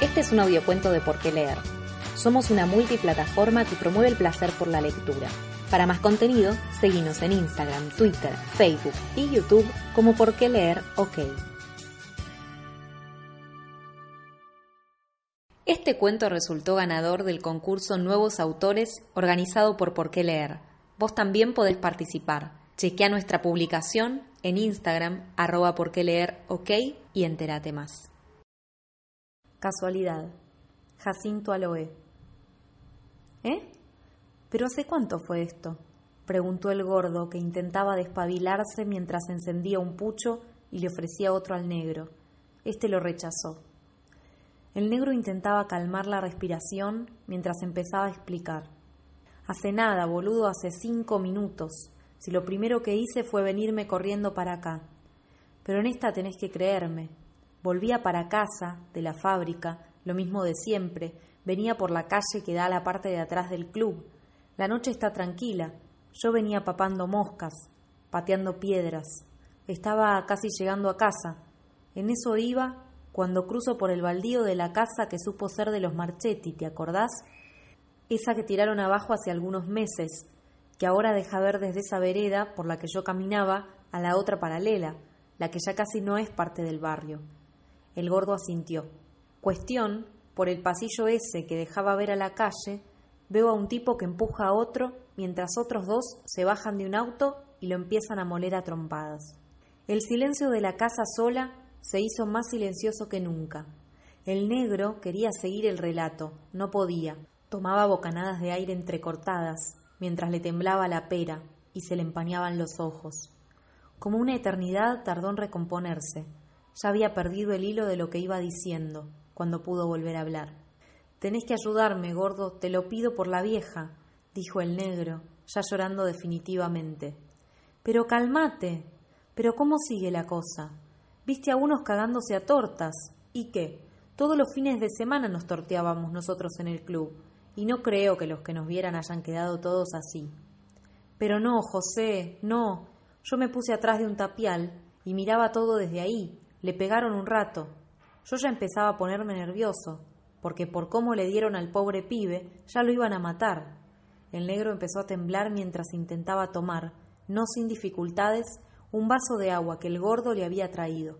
Este es un audiocuento de Por qué leer. Somos una multiplataforma que promueve el placer por la lectura. Para más contenido, seguimos en Instagram, Twitter, Facebook y YouTube como Por qué leer OK. Este cuento resultó ganador del concurso Nuevos Autores organizado por Por qué leer. Vos también podés participar. Chequea nuestra publicación en Instagram, arroba por qué leer ok y entérate más. Casualidad. Jacinto Aloe. ¿Eh? ¿Pero hace cuánto fue esto? preguntó el gordo, que intentaba despabilarse mientras encendía un pucho y le ofrecía otro al negro. Este lo rechazó. El negro intentaba calmar la respiración mientras empezaba a explicar. Hace nada, boludo, hace cinco minutos. Si lo primero que hice fue venirme corriendo para acá. Pero en esta tenés que creerme. Volvía para casa, de la fábrica, lo mismo de siempre. Venía por la calle que da a la parte de atrás del club. La noche está tranquila. Yo venía papando moscas, pateando piedras. Estaba casi llegando a casa. En eso iba cuando cruzo por el baldío de la casa que supo ser de los Marchetti, ¿te acordás? Esa que tiraron abajo hace algunos meses, que ahora deja ver desde esa vereda por la que yo caminaba a la otra paralela, la que ya casi no es parte del barrio. El gordo asintió. Cuestión, por el pasillo ese que dejaba ver a la calle, veo a un tipo que empuja a otro mientras otros dos se bajan de un auto y lo empiezan a moler a trompadas. El silencio de la casa sola se hizo más silencioso que nunca. El negro quería seguir el relato, no podía. Tomaba bocanadas de aire entrecortadas, mientras le temblaba la pera y se le empañaban los ojos. Como una eternidad tardó en recomponerse. Ya había perdido el hilo de lo que iba diciendo, cuando pudo volver a hablar. Tenés que ayudarme, gordo, te lo pido por la vieja, dijo el negro, ya llorando definitivamente. Pero calmate. Pero ¿cómo sigue la cosa? Viste a unos cagándose a tortas. ¿Y qué? Todos los fines de semana nos torteábamos nosotros en el club, y no creo que los que nos vieran hayan quedado todos así. Pero no, José, no. Yo me puse atrás de un tapial y miraba todo desde ahí. Le pegaron un rato. Yo ya empezaba a ponerme nervioso, porque por cómo le dieron al pobre pibe, ya lo iban a matar. El negro empezó a temblar mientras intentaba tomar, no sin dificultades, un vaso de agua que el gordo le había traído.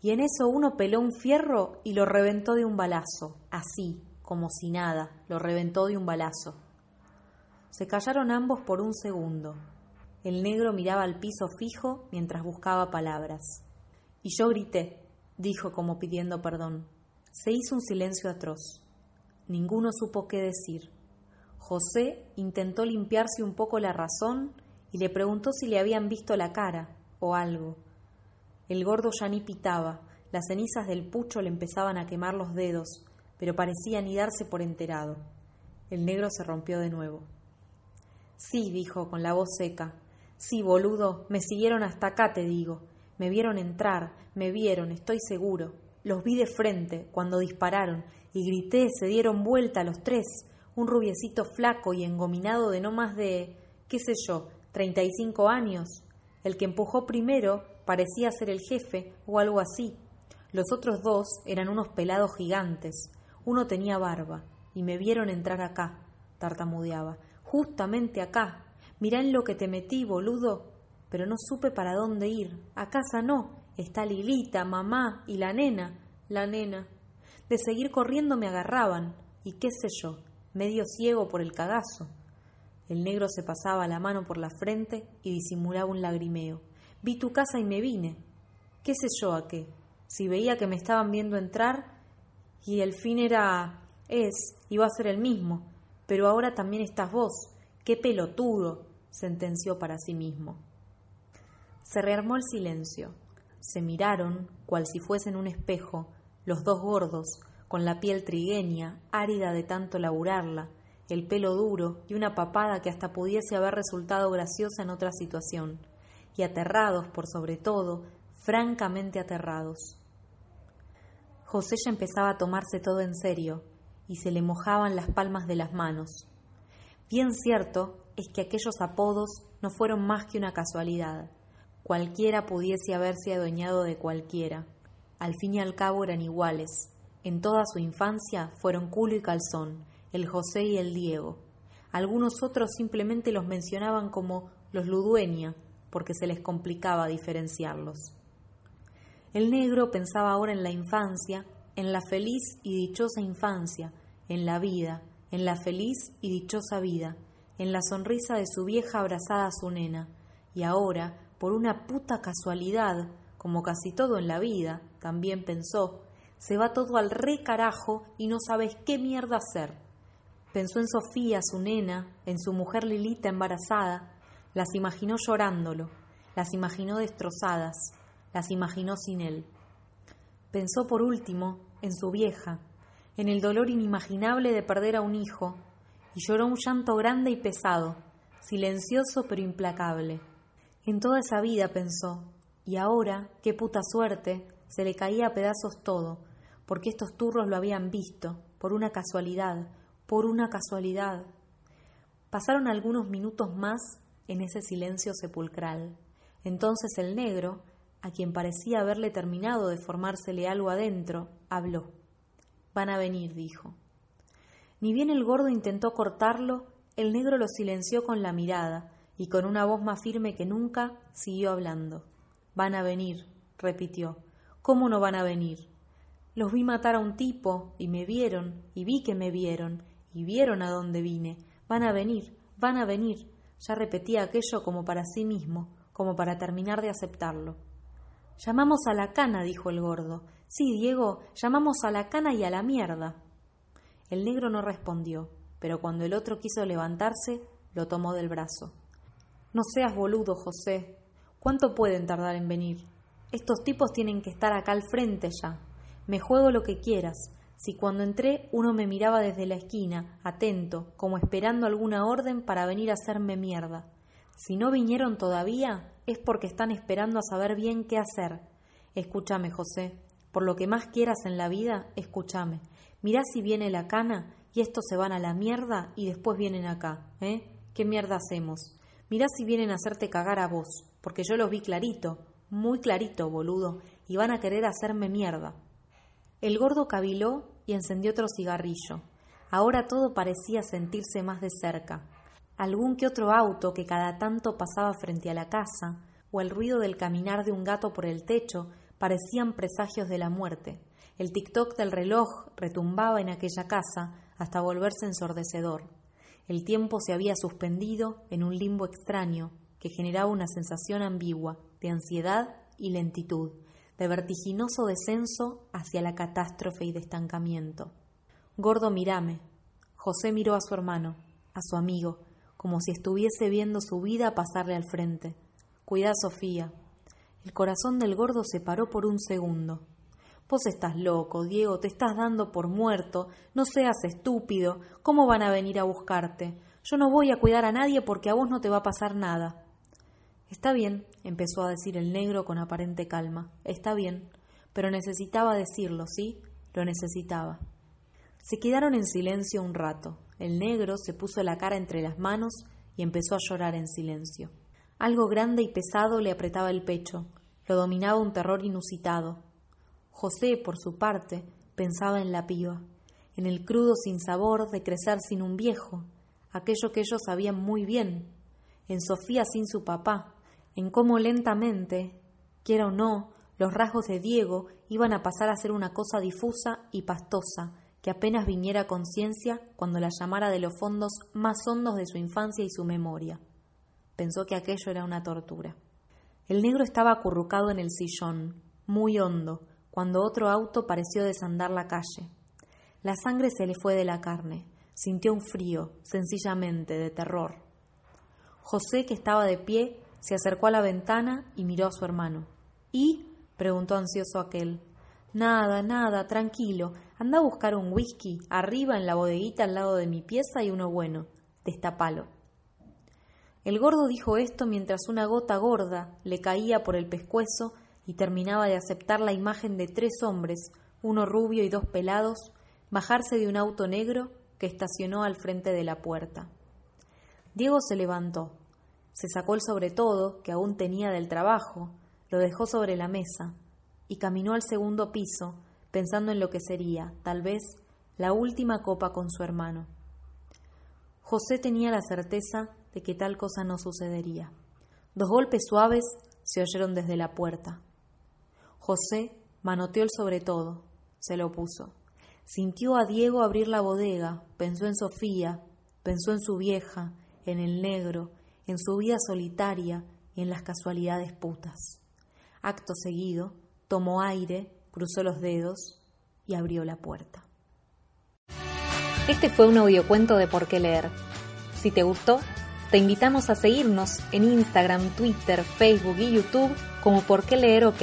Y en eso uno peló un fierro y lo reventó de un balazo, así, como si nada, lo reventó de un balazo. Se callaron ambos por un segundo. El negro miraba al piso fijo mientras buscaba palabras. Y yo grité, dijo como pidiendo perdón. Se hizo un silencio atroz. Ninguno supo qué decir. José intentó limpiarse un poco la razón y le preguntó si le habían visto la cara o algo. El gordo ya ni pitaba, las cenizas del pucho le empezaban a quemar los dedos, pero parecía ni darse por enterado. El negro se rompió de nuevo. Sí, dijo con la voz seca. Sí, boludo, me siguieron hasta acá, te digo. Me vieron entrar, me vieron, estoy seguro. Los vi de frente, cuando dispararon, y grité, se dieron vuelta los tres, un rubiecito flaco y engominado de no más de, qué sé yo, treinta y cinco años. El que empujó primero parecía ser el jefe o algo así. Los otros dos eran unos pelados gigantes. Uno tenía barba y me vieron entrar acá, tartamudeaba. Justamente acá. Mirá en lo que te metí, boludo. Pero no supe para dónde ir. A casa no. Está Lilita, mamá y la nena. La nena. De seguir corriendo me agarraban. Y qué sé yo, medio ciego por el cagazo. El negro se pasaba la mano por la frente y disimulaba un lagrimeo. Vi tu casa y me vine. ¿Qué sé yo a qué? Si veía que me estaban viendo entrar y el fin era es, iba a ser el mismo. Pero ahora también estás vos. ¡Qué pelotudo! sentenció para sí mismo. Se rearmó el silencio. Se miraron, cual si fuesen un espejo, los dos gordos, con la piel trigueña, árida de tanto laburarla, el pelo duro y una papada que hasta pudiese haber resultado graciosa en otra situación, y aterrados por sobre todo, francamente aterrados. José ya empezaba a tomarse todo en serio, y se le mojaban las palmas de las manos. Bien cierto es que aquellos apodos no fueron más que una casualidad. Cualquiera pudiese haberse adueñado de cualquiera. Al fin y al cabo eran iguales. En toda su infancia fueron culo y calzón, el José y el Diego. Algunos otros simplemente los mencionaban como los Ludueña, porque se les complicaba diferenciarlos. El negro pensaba ahora en la infancia, en la feliz y dichosa infancia, en la vida, en la feliz y dichosa vida, en la sonrisa de su vieja abrazada a su nena, y ahora, por una puta casualidad, como casi todo en la vida, también pensó, se va todo al re carajo y no sabes qué mierda hacer. Pensó en Sofía, su nena, en su mujer Lilita embarazada, las imaginó llorándolo, las imaginó destrozadas, las imaginó sin él. Pensó por último en su vieja, en el dolor inimaginable de perder a un hijo, y lloró un llanto grande y pesado, silencioso pero implacable. En toda esa vida pensó, y ahora, qué puta suerte, se le caía a pedazos todo, porque estos turros lo habían visto, por una casualidad, por una casualidad. Pasaron algunos minutos más en ese silencio sepulcral. Entonces el negro, a quien parecía haberle terminado de formársele algo adentro, habló. Van a venir, dijo. Ni bien el gordo intentó cortarlo, el negro lo silenció con la mirada y con una voz más firme que nunca siguió hablando. Van a venir, repitió. ¿Cómo no van a venir? Los vi matar a un tipo y me vieron y vi que me vieron y vieron a dónde vine. Van a venir, van a venir. Ya repetía aquello como para sí mismo, como para terminar de aceptarlo. Llamamos a la cana, dijo el gordo. Sí, Diego, llamamos a la cana y a la mierda. El negro no respondió, pero cuando el otro quiso levantarse, lo tomó del brazo. No seas boludo, José. ¿Cuánto pueden tardar en venir? Estos tipos tienen que estar acá al frente ya. Me juego lo que quieras. Si cuando entré uno me miraba desde la esquina, atento, como esperando alguna orden para venir a hacerme mierda. Si no vinieron todavía, es porque están esperando a saber bien qué hacer. Escúchame, José. Por lo que más quieras en la vida, escúchame. Mirá si viene la cana y estos se van a la mierda y después vienen acá, ¿eh? ¿Qué mierda hacemos? Mirá si vienen a hacerte cagar a vos, porque yo los vi clarito, muy clarito, boludo, y van a querer hacerme mierda. El gordo caviló y encendió otro cigarrillo. Ahora todo parecía sentirse más de cerca. Algún que otro auto que cada tanto pasaba frente a la casa, o el ruido del caminar de un gato por el techo, parecían presagios de la muerte. El tic-toc del reloj retumbaba en aquella casa hasta volverse ensordecedor. El tiempo se había suspendido en un limbo extraño que generaba una sensación ambigua de ansiedad y lentitud, de vertiginoso descenso hacia la catástrofe y de estancamiento. Gordo, mirame. José miró a su hermano, a su amigo, como si estuviese viendo su vida pasarle al frente. Cuida, Sofía, el corazón del gordo se paró por un segundo. Vos estás loco, Diego, te estás dando por muerto. No seas estúpido. ¿Cómo van a venir a buscarte? Yo no voy a cuidar a nadie porque a vos no te va a pasar nada. Está bien, empezó a decir el negro con aparente calma. Está bien. Pero necesitaba decirlo, ¿sí? Lo necesitaba. Se quedaron en silencio un rato. El negro se puso la cara entre las manos y empezó a llorar en silencio. Algo grande y pesado le apretaba el pecho. Lo dominaba un terror inusitado. José, por su parte, pensaba en la piba, en el crudo sinsabor de crecer sin un viejo, aquello que ellos sabían muy bien, en Sofía sin su papá, en cómo lentamente, quiera o no, los rasgos de Diego iban a pasar a ser una cosa difusa y pastosa, que apenas viniera conciencia cuando la llamara de los fondos más hondos de su infancia y su memoria. Pensó que aquello era una tortura. El negro estaba acurrucado en el sillón, muy hondo, cuando otro auto pareció desandar la calle. La sangre se le fue de la carne, sintió un frío, sencillamente, de terror. José, que estaba de pie, se acercó a la ventana y miró a su hermano. ¿Y? preguntó ansioso aquel. Nada, nada, tranquilo. Anda a buscar un whisky. Arriba en la bodeguita al lado de mi pieza y uno bueno. Destapalo. El gordo dijo esto mientras una gota gorda le caía por el pescuezo y terminaba de aceptar la imagen de tres hombres, uno rubio y dos pelados, bajarse de un auto negro que estacionó al frente de la puerta. Diego se levantó, se sacó el sobretodo que aún tenía del trabajo, lo dejó sobre la mesa y caminó al segundo piso, pensando en lo que sería, tal vez, la última copa con su hermano. José tenía la certeza de que tal cosa no sucedería. Dos golpes suaves se oyeron desde la puerta. José manoteó el sobre todo, se lo puso. Sintió a Diego abrir la bodega, pensó en Sofía, pensó en su vieja, en el negro, en su vida solitaria y en las casualidades putas. Acto seguido, tomó aire, cruzó los dedos y abrió la puerta. Este fue un audiocuento de Por qué leer. Si te gustó, te invitamos a seguirnos en Instagram, Twitter, Facebook y YouTube como Por qué leer OK.